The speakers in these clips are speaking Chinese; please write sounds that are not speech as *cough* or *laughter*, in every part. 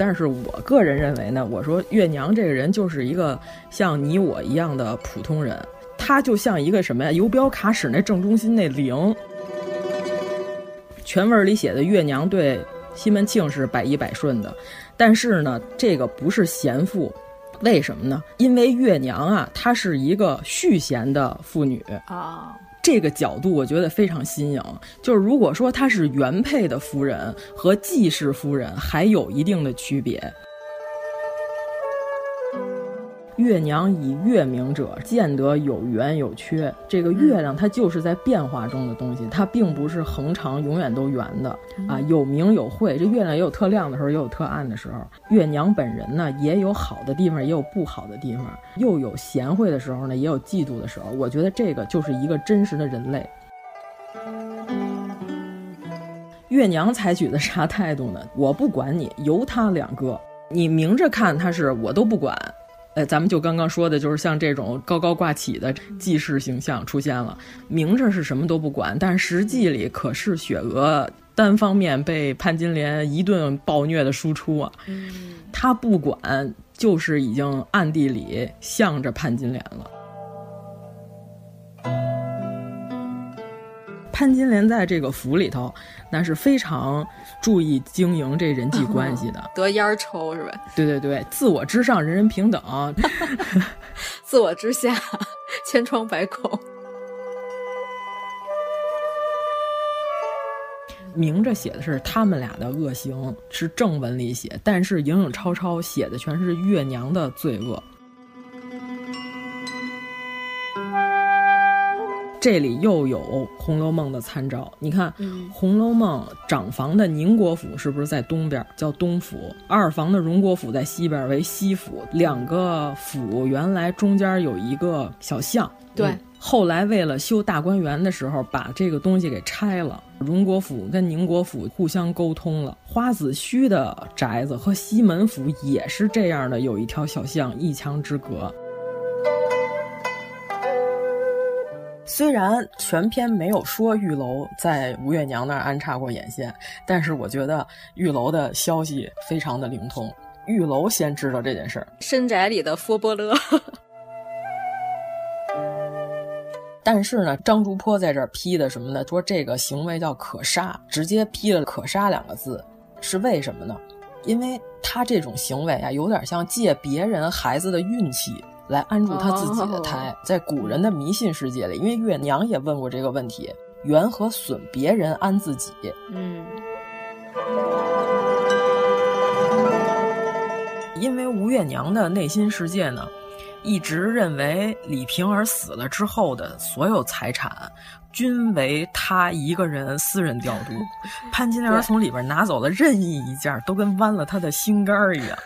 但是我个人认为呢，我说月娘这个人就是一个像你我一样的普通人，她就像一个什么呀？游标卡尺那正中心那零。全文里写的月娘对西门庆是百依百顺的，但是呢，这个不是贤妇，为什么呢？因为月娘啊，她是一个续弦的妇女啊。这个角度我觉得非常新颖，就是如果说她是原配的夫人和继室夫人，还有一定的区别。月娘以月明者，见得有圆有缺。这个月亮它就是在变化中的东西，它并不是恒长永远都圆的啊，有明有晦。这月亮也有特亮的时候，也有特暗的时候。月娘本人呢，也有好的地方，也有不好的地方，又有贤惠的时候呢，也有嫉妒的时候。我觉得这个就是一个真实的人类。月娘采取的啥态度呢？我不管你，由他两个，你明着看他是我都不管。呃，咱们就刚刚说的，就是像这种高高挂起的记事形象出现了，明着是什么都不管，但实际里可是雪娥单方面被潘金莲一顿暴虐的输出啊。嗯，他不管，就是已经暗地里向着潘金莲了。潘金莲在这个府里头，那是非常注意经营这人际关系的，*laughs* 得烟抽是吧？对对对，自我之上，人人平等；*laughs* *laughs* 自我之下，千疮百孔。明着写的是他们俩的恶行，是正文里写，但是影影绰绰写的全是月娘的罪恶。这里又有《红楼梦》的参照，你看，《红楼梦》长房的宁国府是不是在东边，叫东府；二房的荣国府在西边，为西府。两个府原来中间有一个小巷，对。后来为了修大观园的时候，把这个东西给拆了。荣国府跟宁国府互相沟通了。花子虚的宅子和西门府也是这样的，有一条小巷，一墙之隔。虽然全篇没有说玉楼在吴月娘那儿安插过眼线，但是我觉得玉楼的消息非常的灵通。玉楼先知道这件事儿，深宅里的佛波勒。*laughs* 但是呢，张竹坡在这儿批的什么呢？说这个行为叫可杀，直接批了“可杀”两个字，是为什么呢？因为他这种行为啊，有点像借别人孩子的运气。来安住他自己的胎，在古人的迷信世界里，因为月娘也问过这个问题：缘和损别人安自己。嗯，因为吴月娘的内心世界呢，一直认为李瓶儿死了之后的所有财产，均为她一个人私人调度。*laughs* 潘金莲从里边拿走了任意一件，都跟剜了他的心肝儿一样。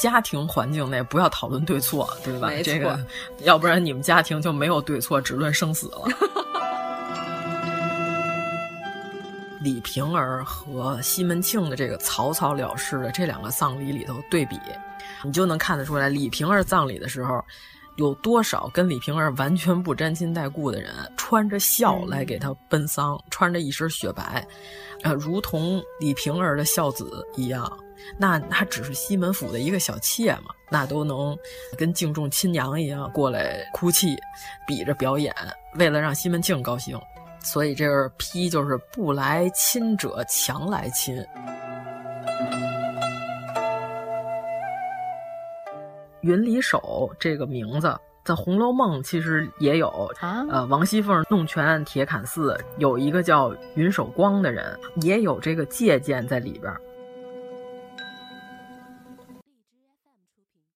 家庭环境内不要讨论对错，对吧？这个，要不然你们家庭就没有对错，只论生死了。*laughs* 李瓶儿和西门庆的这个草草了事的这两个葬礼里头对比，你就能看得出来，李瓶儿葬礼的时候，有多少跟李瓶儿完全不沾亲带故的人，穿着孝来给他奔丧，穿着一身雪白，啊，如同李瓶儿的孝子一样。那他只是西门府的一个小妾嘛，那都能跟敬重亲娘一样过来哭泣，比着表演，为了让西门庆高兴，所以这个批就是不来亲者强来亲。云里手这个名字在《红楼梦》其实也有啊，呃，王熙凤弄权铁槛寺有一个叫云守光的人，也有这个借鉴在里边。